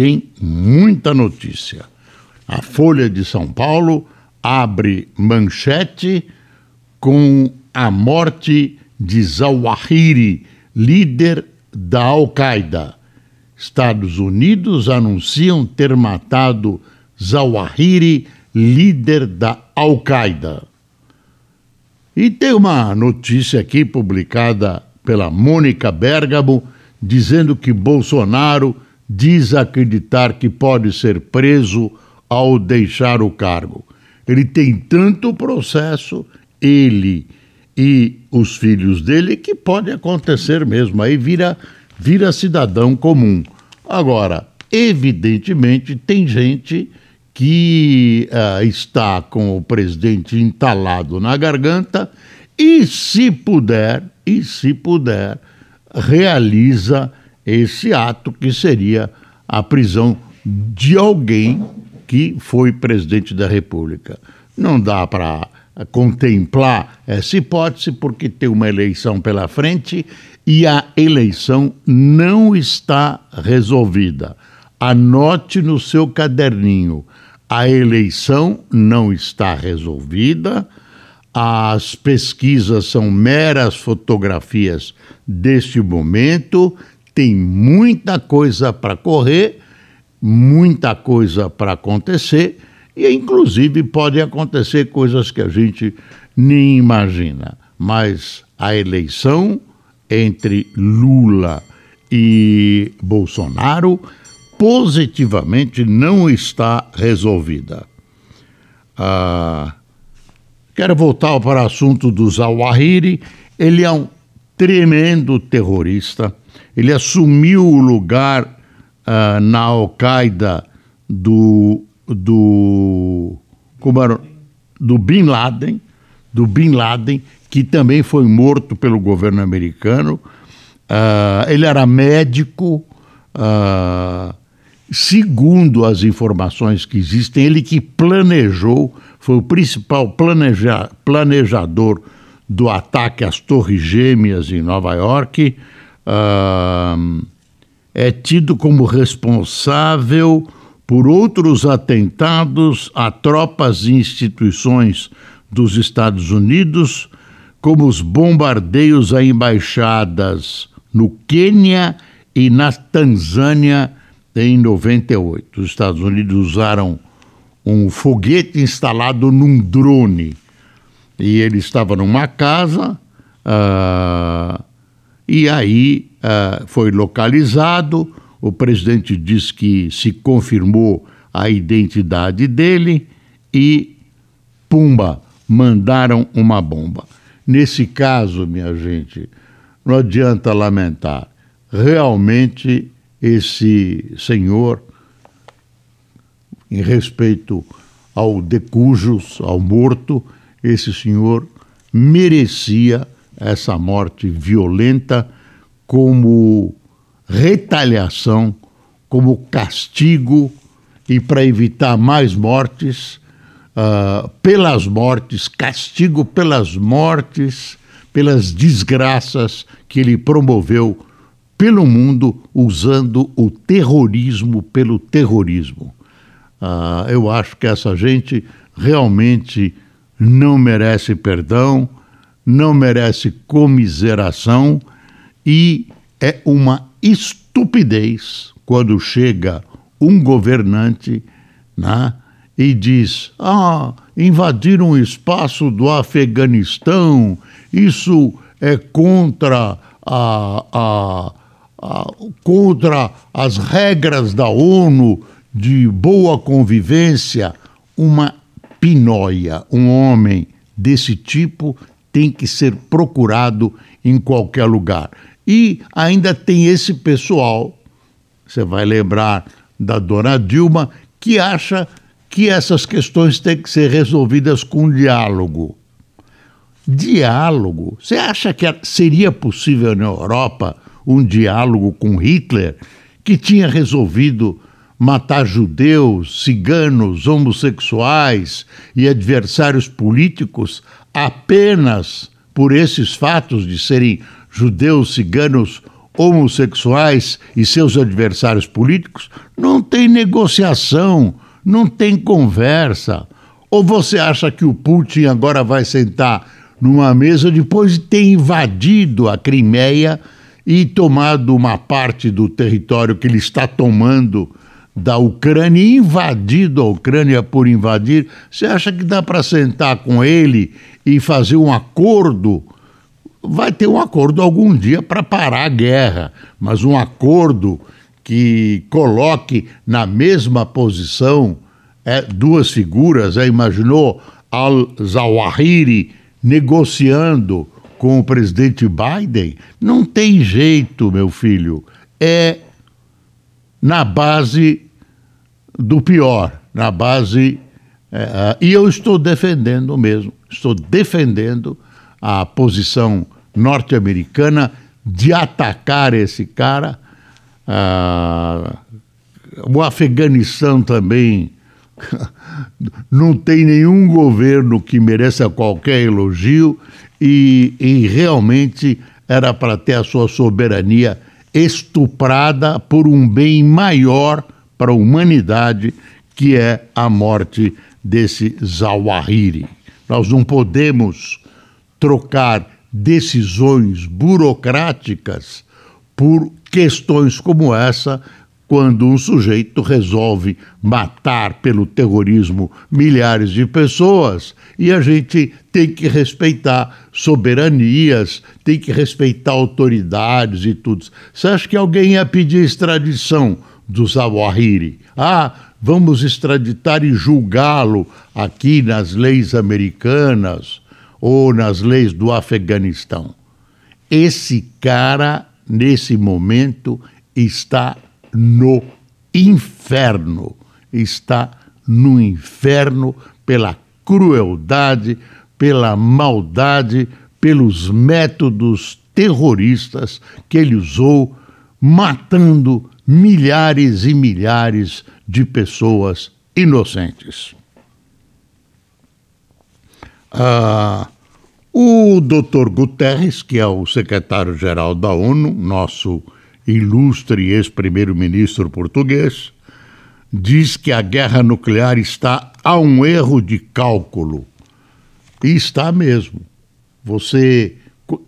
tem muita notícia. A Folha de São Paulo abre manchete com a morte de Zawahiri, líder da Al-Qaeda. Estados Unidos anunciam ter matado Zawahiri, líder da Al-Qaeda. E tem uma notícia aqui publicada pela Mônica Bergamo dizendo que Bolsonaro diz acreditar que pode ser preso ao deixar o cargo. Ele tem tanto processo, ele e os filhos dele, que pode acontecer mesmo. Aí vira, vira cidadão comum. Agora, evidentemente, tem gente que uh, está com o presidente entalado na garganta e, se puder, e se puder, realiza esse ato que seria a prisão de alguém que foi presidente da República. Não dá para contemplar essa hipótese porque tem uma eleição pela frente e a eleição não está resolvida. Anote no seu caderninho a eleição não está resolvida, as pesquisas são meras fotografias deste momento, tem muita coisa para correr, muita coisa para acontecer, e inclusive pode acontecer coisas que a gente nem imagina. Mas a eleição entre Lula e Bolsonaro positivamente não está resolvida. Ah, quero voltar para o assunto do Zawahiri. Ele é um tremendo terrorista. Ele assumiu o lugar ah, na Al-Qaeda do, do, como era, do Bin Laden, do Bin Laden, que também foi morto pelo governo americano. Uh, ele era médico, uh, Segundo as informações que existem, ele que planejou, foi o principal planeja, planejador do ataque às Torres Gêmeas em Nova York, uh, é tido como responsável por outros atentados a tropas e instituições dos Estados Unidos, como os bombardeios a embaixadas no Quênia e na Tanzânia em 98. Os Estados Unidos usaram um foguete instalado num drone. E ele estava numa casa, uh, e aí uh, foi localizado. O presidente disse que se confirmou a identidade dele e, pumba, mandaram uma bomba. Nesse caso, minha gente, não adianta lamentar. Realmente esse senhor, em respeito ao decujus, ao morto, esse senhor merecia essa morte violenta como retaliação, como castigo e para evitar mais mortes, uh, pelas mortes, castigo pelas mortes, pelas desgraças que ele promoveu pelo mundo usando o terrorismo pelo terrorismo. Ah, eu acho que essa gente realmente não merece perdão, não merece comiseração e é uma estupidez quando chega um governante né, e diz: ah, invadiram o espaço do Afeganistão, isso é contra a, a contra as regras da ONU de boa convivência, uma pinóia, um homem desse tipo tem que ser procurado em qualquer lugar. E ainda tem esse pessoal, você vai lembrar da dona Dilma, que acha que essas questões têm que ser resolvidas com diálogo. Diálogo? Você acha que seria possível na Europa um diálogo com Hitler, que tinha resolvido matar judeus, ciganos, homossexuais e adversários políticos apenas por esses fatos de serem judeus, ciganos, homossexuais e seus adversários políticos? Não tem negociação, não tem conversa. Ou você acha que o Putin agora vai sentar numa mesa depois de ter invadido a Crimeia e tomado uma parte do território que ele está tomando da Ucrânia invadido a Ucrânia por invadir, você acha que dá para sentar com ele e fazer um acordo? Vai ter um acordo algum dia para parar a guerra, mas um acordo que coloque na mesma posição é, duas figuras, é, imaginou Al-Zawahiri negociando com o presidente Biden? Não tem jeito, meu filho. É na base do pior, na base. É, e eu estou defendendo mesmo, estou defendendo a posição norte-americana de atacar esse cara. Ah, o Afeganistão também não tem nenhum governo que mereça qualquer elogio e, e realmente era para ter a sua soberania estuprada por um bem maior para a humanidade, que é a morte desse Zawahiri. Nós não podemos trocar decisões burocráticas por questões como essa quando um sujeito resolve matar pelo terrorismo milhares de pessoas e a gente tem que respeitar soberanias, tem que respeitar autoridades e tudo. Você acha que alguém ia pedir extradição do Zawahiri? Ah, vamos extraditar e julgá-lo aqui nas leis americanas ou nas leis do Afeganistão. Esse cara, nesse momento, está no inferno. Está no inferno pela crueldade, pela maldade, pelos métodos terroristas que ele usou, matando milhares e milhares de pessoas inocentes. Ah, o Dr. Guterres, que é o secretário-geral da ONU, nosso ilustre ex-primeiro-ministro português, diz que a guerra nuclear está a um erro de cálculo. E está mesmo. Você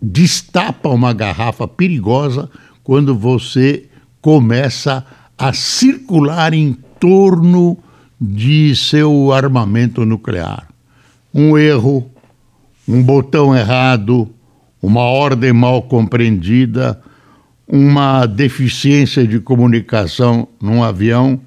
destapa uma garrafa perigosa quando você começa a circular em torno de seu armamento nuclear. Um erro, um botão errado, uma ordem mal compreendida uma deficiência de comunicação num avião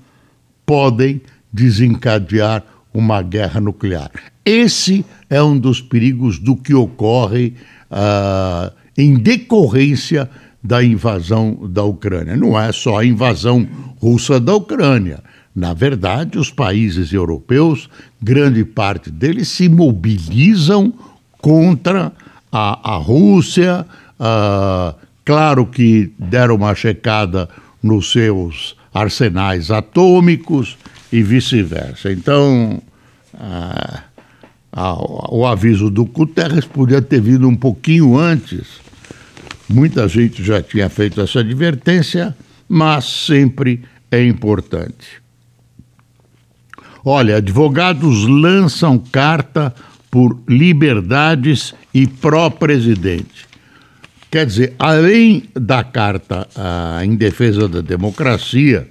podem desencadear uma guerra nuclear. Esse é um dos perigos do que ocorre uh, em decorrência da invasão da Ucrânia. Não é só a invasão russa da Ucrânia. Na verdade, os países europeus, grande parte deles se mobilizam contra a, a Rússia, uh, Claro que deram uma checada nos seus arsenais atômicos e vice-versa. Então, a, a, o aviso do Guterres podia ter vindo um pouquinho antes. Muita gente já tinha feito essa advertência, mas sempre é importante. Olha, advogados lançam carta por liberdades e pró-presidente. Quer dizer, além da carta ah, em defesa da democracia,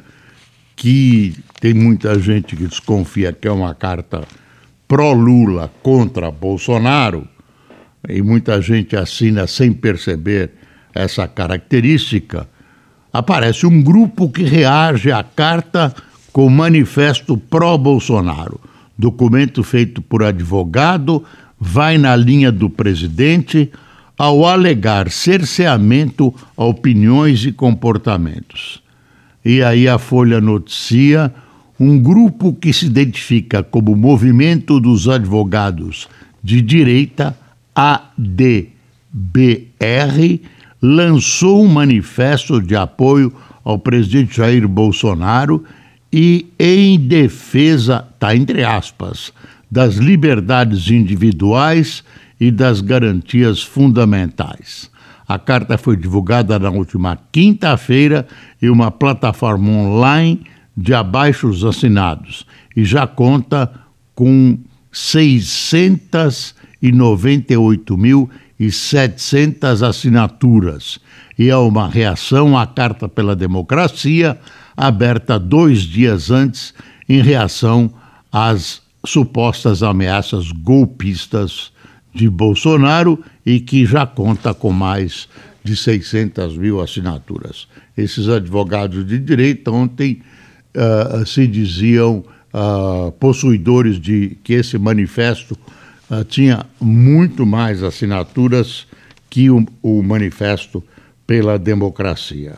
que tem muita gente que desconfia que é uma carta pró-Lula contra Bolsonaro, e muita gente assina sem perceber essa característica, aparece um grupo que reage à carta com manifesto pró-Bolsonaro. Documento feito por advogado, vai na linha do presidente ao alegar cerceamento a opiniões e comportamentos. E aí a Folha noticia um grupo que se identifica como Movimento dos Advogados de Direita, ADBR, lançou um manifesto de apoio ao presidente Jair Bolsonaro e em defesa, tá entre aspas, das liberdades individuais e das garantias fundamentais. A carta foi divulgada na última quinta-feira em uma plataforma online de abaixos assinados e já conta com 698.700 assinaturas e é uma reação à Carta pela Democracia, aberta dois dias antes, em reação às supostas ameaças golpistas de Bolsonaro e que já conta com mais de 600 mil assinaturas. Esses advogados de direito ontem uh, se diziam uh, possuidores de que esse manifesto uh, tinha muito mais assinaturas que o, o manifesto pela democracia.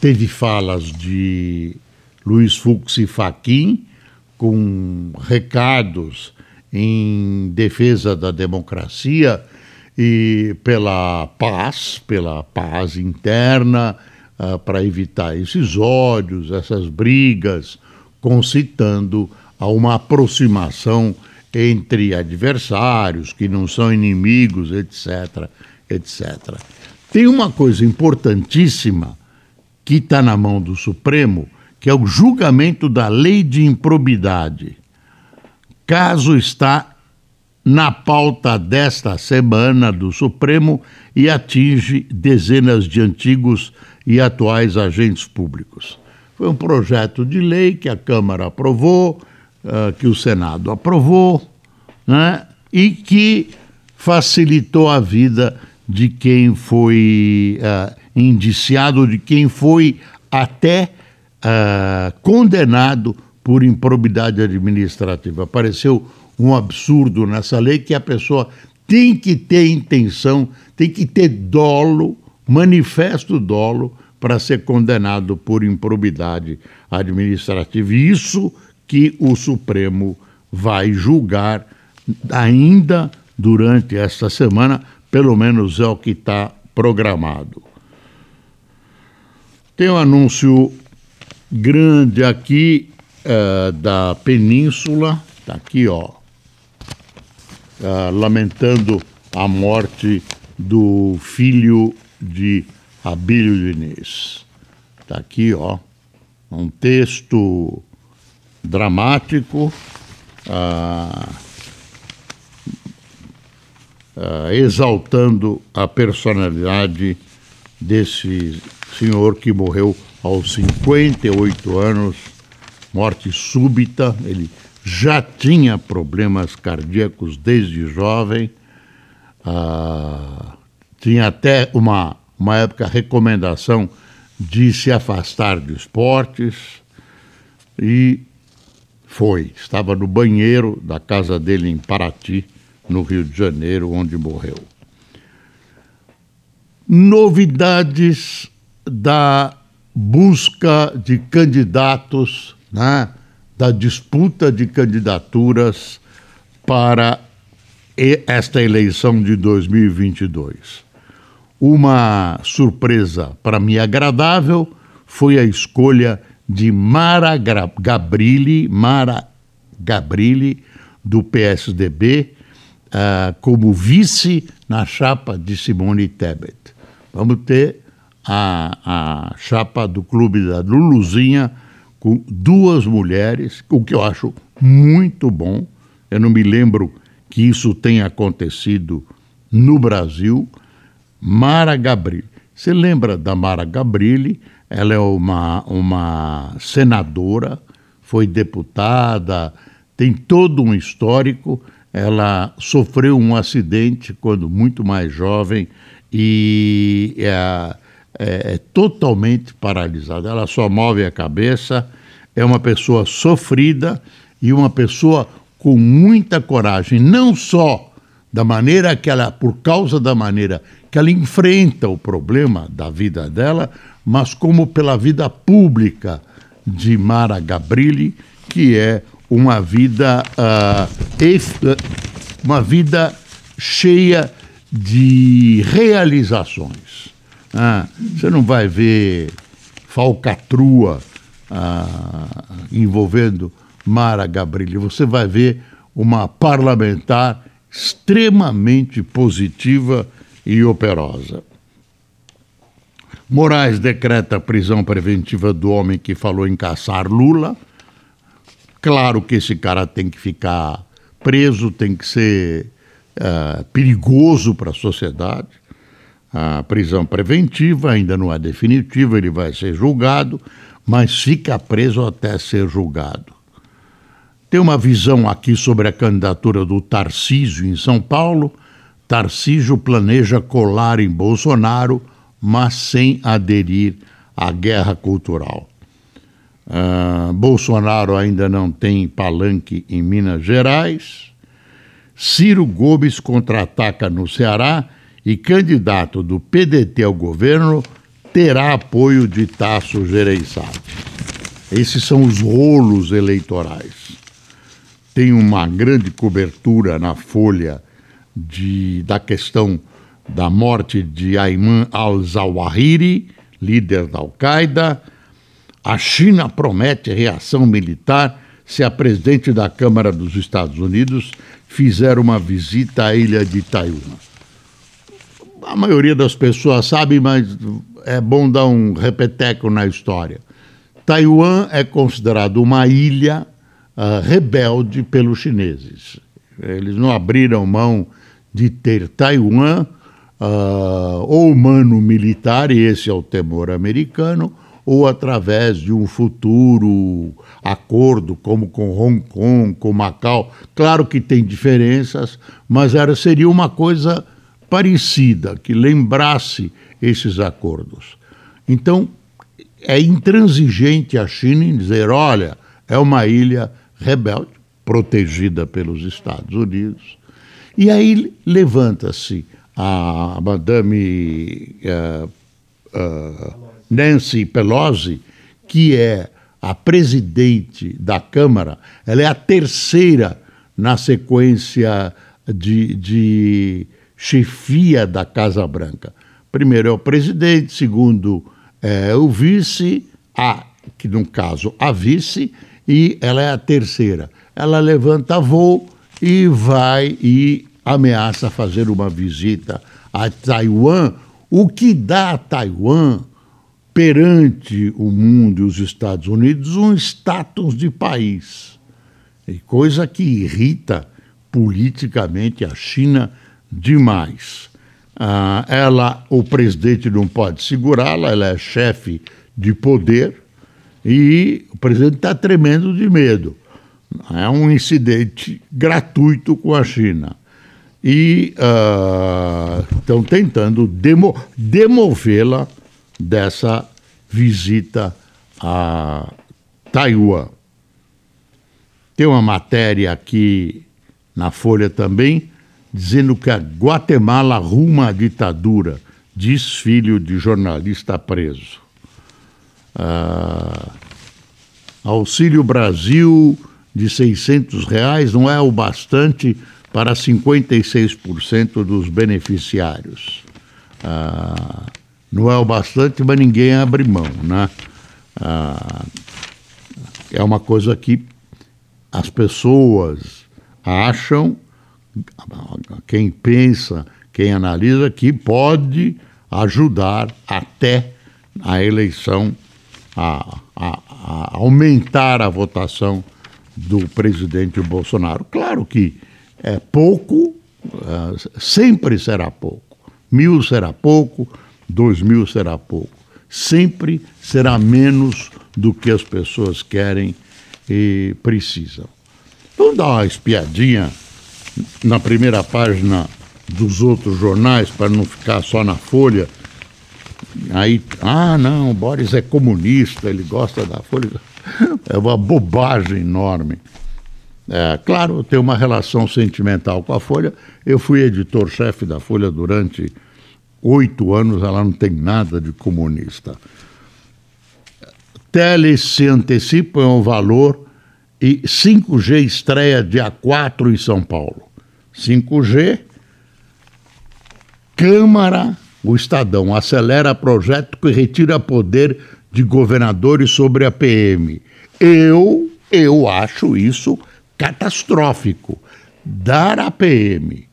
teve falas de Luiz Fux e Faquim com recados em defesa da democracia e pela paz, pela paz interna, uh, para evitar esses ódios, essas brigas, concitando a uma aproximação entre adversários que não são inimigos, etc, etc. Tem uma coisa importantíssima que está na mão do Supremo, que é o julgamento da lei de improbidade. Caso está na pauta desta semana do Supremo e atinge dezenas de antigos e atuais agentes públicos. Foi um projeto de lei que a Câmara aprovou, uh, que o Senado aprovou, né, e que facilitou a vida de quem foi uh, indiciado, de quem foi até uh, condenado por improbidade administrativa. Apareceu um absurdo nessa lei que a pessoa tem que ter intenção, tem que ter dolo, manifesto dolo, para ser condenado por improbidade administrativa. Isso que o Supremo vai julgar ainda durante esta semana, pelo menos é o que está programado. Tem um anúncio grande aqui uh, da Península, está aqui, ó, uh, lamentando a morte do filho de Abílio Diniz. Está aqui, ó, um texto dramático, uh, uh, exaltando a personalidade desse senhor que morreu aos 58 anos, morte súbita. Ele já tinha problemas cardíacos desde jovem, uh, tinha até uma uma época, recomendação de se afastar de esportes e foi. Estava no banheiro da casa dele em Paraty, no Rio de Janeiro, onde morreu. Novidades da busca de candidatos, né, da disputa de candidaturas para esta eleição de 2022. Uma surpresa para mim agradável foi a escolha de Mara Gabrilli, Mara Gabrilli, do PSDB, uh, ah, como vice na chapa de Simone Tebet. Vamos ter a, a chapa do clube da Luluzinha com duas mulheres, o que eu acho muito bom. Eu não me lembro que isso tenha acontecido no Brasil. Mara Gabrilli. Você lembra da Mara Gabrilli? Ela é uma, uma senadora, foi deputada, tem todo um histórico. Ela sofreu um acidente quando muito mais jovem e é, é, é totalmente paralisada. Ela só move a cabeça, é uma pessoa sofrida e uma pessoa com muita coragem, não só da maneira que ela, por causa da maneira que ela enfrenta o problema da vida dela, mas como pela vida pública de Mara Gabrilli, que é uma vida, uh, uma vida cheia de realizações. Ah, você não vai ver falcatrua ah, envolvendo Mara Gabrilli, você vai ver uma parlamentar extremamente positiva e operosa. Moraes decreta prisão preventiva do homem que falou em caçar Lula. Claro que esse cara tem que ficar preso, tem que ser uh, perigoso para a sociedade. A prisão preventiva ainda não é definitiva, ele vai ser julgado, mas fica preso até ser julgado. Tem uma visão aqui sobre a candidatura do Tarcísio em São Paulo. Tarcísio planeja colar em Bolsonaro, mas sem aderir à guerra cultural. Uh, Bolsonaro ainda não tem palanque em Minas Gerais. Ciro Gomes contra-ataca no Ceará e candidato do PDT ao governo terá apoio de Tasso Gereissati. Esses são os rolos eleitorais. Tem uma grande cobertura na Folha de, da questão da morte de Ayman al-Zawahiri, líder da Al-Qaeda. A China promete reação militar se a presidente da Câmara dos Estados Unidos fizer uma visita à ilha de Taiwan. A maioria das pessoas sabe, mas é bom dar um repeteco na história. Taiwan é considerado uma ilha uh, rebelde pelos chineses. Eles não abriram mão de ter Taiwan uh, ou mano militar, e esse é o temor americano, ou através de um futuro acordo, como com Hong Kong, com Macau. Claro que tem diferenças, mas era, seria uma coisa parecida, que lembrasse esses acordos. Então, é intransigente a China em dizer: olha, é uma ilha rebelde, protegida pelos Estados Unidos. E aí levanta-se a Madame uh, uh, Nancy Pelosi, que é a presidente da Câmara, ela é a terceira na sequência de, de chefia da Casa Branca. Primeiro é o presidente, segundo é o vice, a, que no caso a vice, e ela é a terceira. Ela levanta voo e vai e ameaça fazer uma visita a Taiwan, o que dá a Taiwan perante o mundo e os Estados Unidos um status de país. E coisa que irrita politicamente a China demais. Ah, ela, o presidente não pode segurá-la, ela é chefe de poder e o presidente está tremendo de medo. É um incidente gratuito com a China. E estão uh, tentando demo, demovê-la dessa visita a Taiwan. Tem uma matéria aqui na Folha também, dizendo que a Guatemala arruma a ditadura, diz filho de jornalista preso. Ah, Auxílio Brasil de 600 reais não é o bastante para 56% dos beneficiários. Ah, não é o bastante, mas ninguém abre mão, né? Ah, é uma coisa que as pessoas acham, quem pensa, quem analisa, que pode ajudar até a eleição a, a, a aumentar a votação do presidente Bolsonaro. Claro que é pouco, uh, sempre será pouco. Mil será pouco, dois mil será pouco. Sempre será menos do que as pessoas querem e precisam. Vamos dar uma espiadinha na primeira página dos outros jornais, para não ficar só na Folha. Aí, ah, não, Boris é comunista, ele gosta da Folha. É uma bobagem enorme. É, claro, tenho uma relação sentimental com a Folha. Eu fui editor-chefe da Folha durante oito anos, ela não tem nada de comunista. Teles se antecipam ao valor e 5G estreia dia 4 em São Paulo. 5G, Câmara, o Estadão acelera projeto que retira poder de governadores sobre a PM. Eu, eu acho isso catastrófico. Dar à PM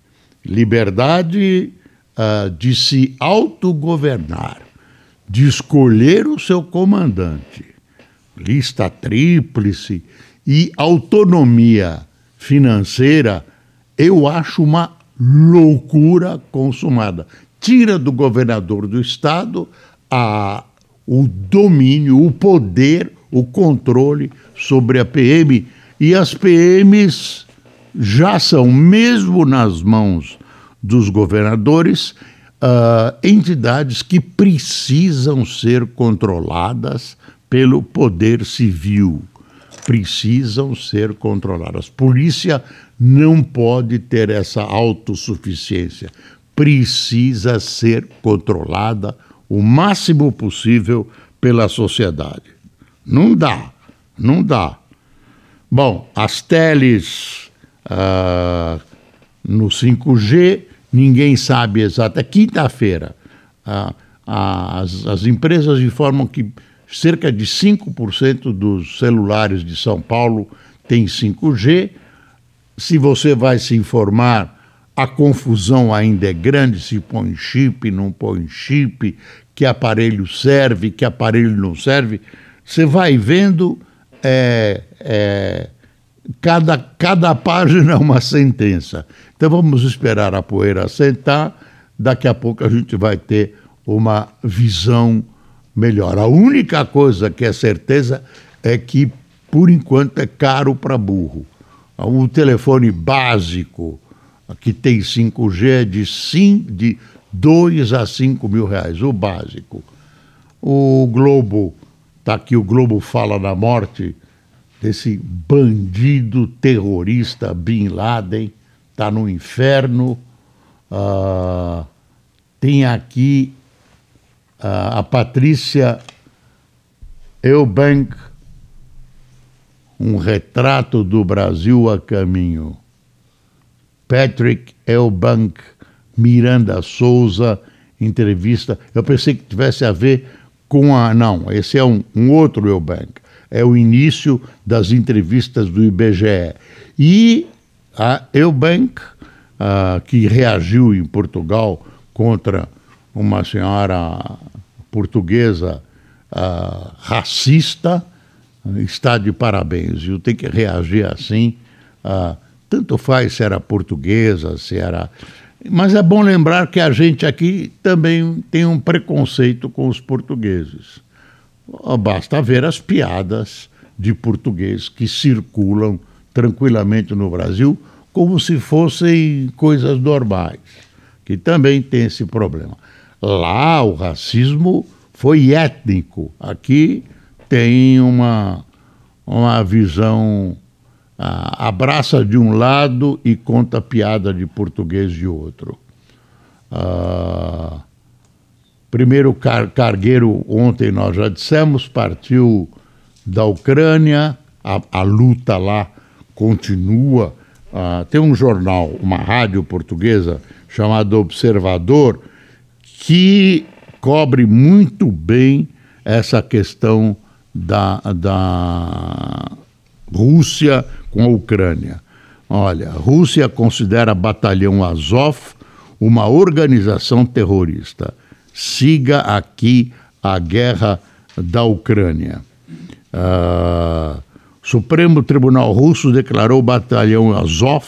liberdade uh, de se autogovernar, de escolher o seu comandante, lista tríplice e autonomia financeira, eu acho uma loucura consumada. Tira do governador do estado a, o domínio, o poder, o controle sobre a PM. E as PMs já são, mesmo nas mãos dos governadores, uh, entidades que precisam ser controladas pelo poder civil. Precisam ser controladas. Polícia não pode ter essa autossuficiência. Precisa ser controlada o máximo possível pela sociedade. Não dá, não dá. Bom, as teles uh, no 5G, ninguém sabe exato. É quinta-feira. Uh, as, as empresas informam que cerca de 5% dos celulares de São Paulo têm 5G. Se você vai se informar, a confusão ainda é grande: se põe chip, não põe chip, que aparelho serve, que aparelho não serve. Você vai vendo. É, é, cada, cada página é uma sentença. Então vamos esperar a poeira sentar, daqui a pouco a gente vai ter uma visão melhor. A única coisa que é certeza é que, por enquanto, é caro para burro. O telefone básico, que tem 5G, é de, sim, de 2 a 5 mil reais, o básico. O Globo, está aqui, o Globo fala da morte desse bandido terrorista Bin Laden, está no inferno. Uh, tem aqui uh, a Patrícia Eubank, um retrato do Brasil a caminho. Patrick Eubank, Miranda Souza, entrevista. Eu pensei que tivesse a ver com a. Não, esse é um, um outro Eubank é o início das entrevistas do IBGE. E a Eubank, uh, que reagiu em Portugal contra uma senhora portuguesa uh, racista, está de parabéns. Eu tenho que reagir assim. Uh, tanto faz se era portuguesa, se era. Mas é bom lembrar que a gente aqui também tem um preconceito com os portugueses. Basta ver as piadas de português que circulam tranquilamente no Brasil como se fossem coisas normais, que também tem esse problema. Lá o racismo foi étnico, aqui tem uma, uma visão, ah, abraça de um lado e conta piada de português de outro. Ah, Primeiro car cargueiro, ontem nós já dissemos, partiu da Ucrânia, a, a luta lá continua. Uh, tem um jornal, uma rádio portuguesa chamada Observador, que cobre muito bem essa questão da, da Rússia com a Ucrânia. Olha, Rússia considera Batalhão Azov uma organização terrorista siga aqui a guerra da Ucrânia. Uh, Supremo Tribunal Russo declarou o batalhão Azov,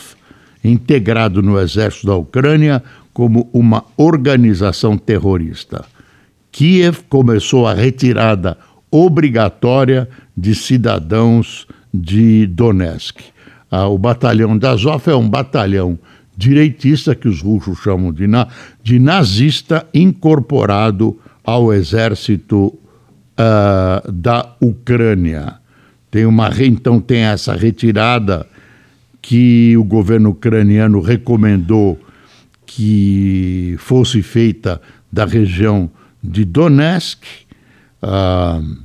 integrado no exército da Ucrânia, como uma organização terrorista. Kiev começou a retirada obrigatória de cidadãos de Donetsk. Uh, o batalhão da Azov é um batalhão direitista, que os russos chamam de, na, de nazista, incorporado ao exército uh, da Ucrânia. Tem uma, então tem essa retirada que o governo ucraniano recomendou que fosse feita da região de Donetsk. Uh,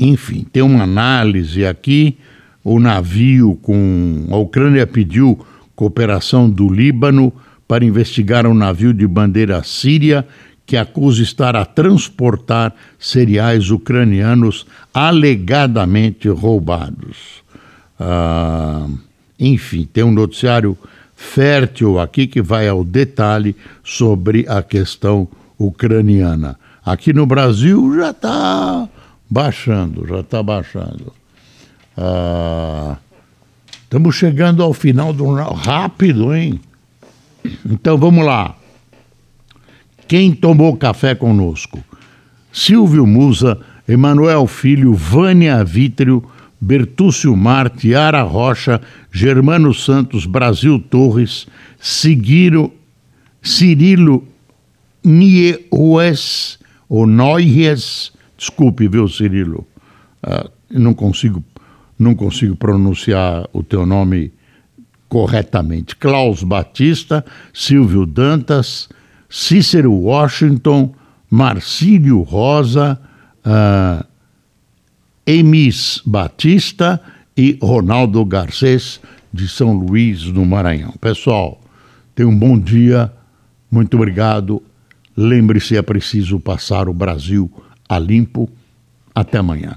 enfim, tem uma análise aqui. O navio com. A Ucrânia pediu cooperação do Líbano para investigar um navio de bandeira síria que acusa estar a transportar cereais ucranianos alegadamente roubados. Ah, enfim, tem um noticiário fértil aqui que vai ao detalhe sobre a questão ucraniana. Aqui no Brasil já está baixando, já está baixando. Ah, estamos chegando ao final do rápido, hein? Então vamos lá. Quem tomou café conosco? Silvio Musa, Emanuel Filho, Vânia Vítrio, Bertúcio Marte, Ara Rocha, Germano Santos, Brasil Torres, Seguiro, Cirilo Nieues, ou Noies, desculpe, viu, Cirilo? Uh, não consigo não consigo pronunciar o teu nome corretamente. Klaus Batista, Silvio Dantas, Cícero Washington, Marcílio Rosa, uh, Emis Batista e Ronaldo Garcês, de São Luís, do Maranhão. Pessoal, tenha um bom dia, muito obrigado. Lembre-se, é preciso passar o Brasil a limpo. Até amanhã.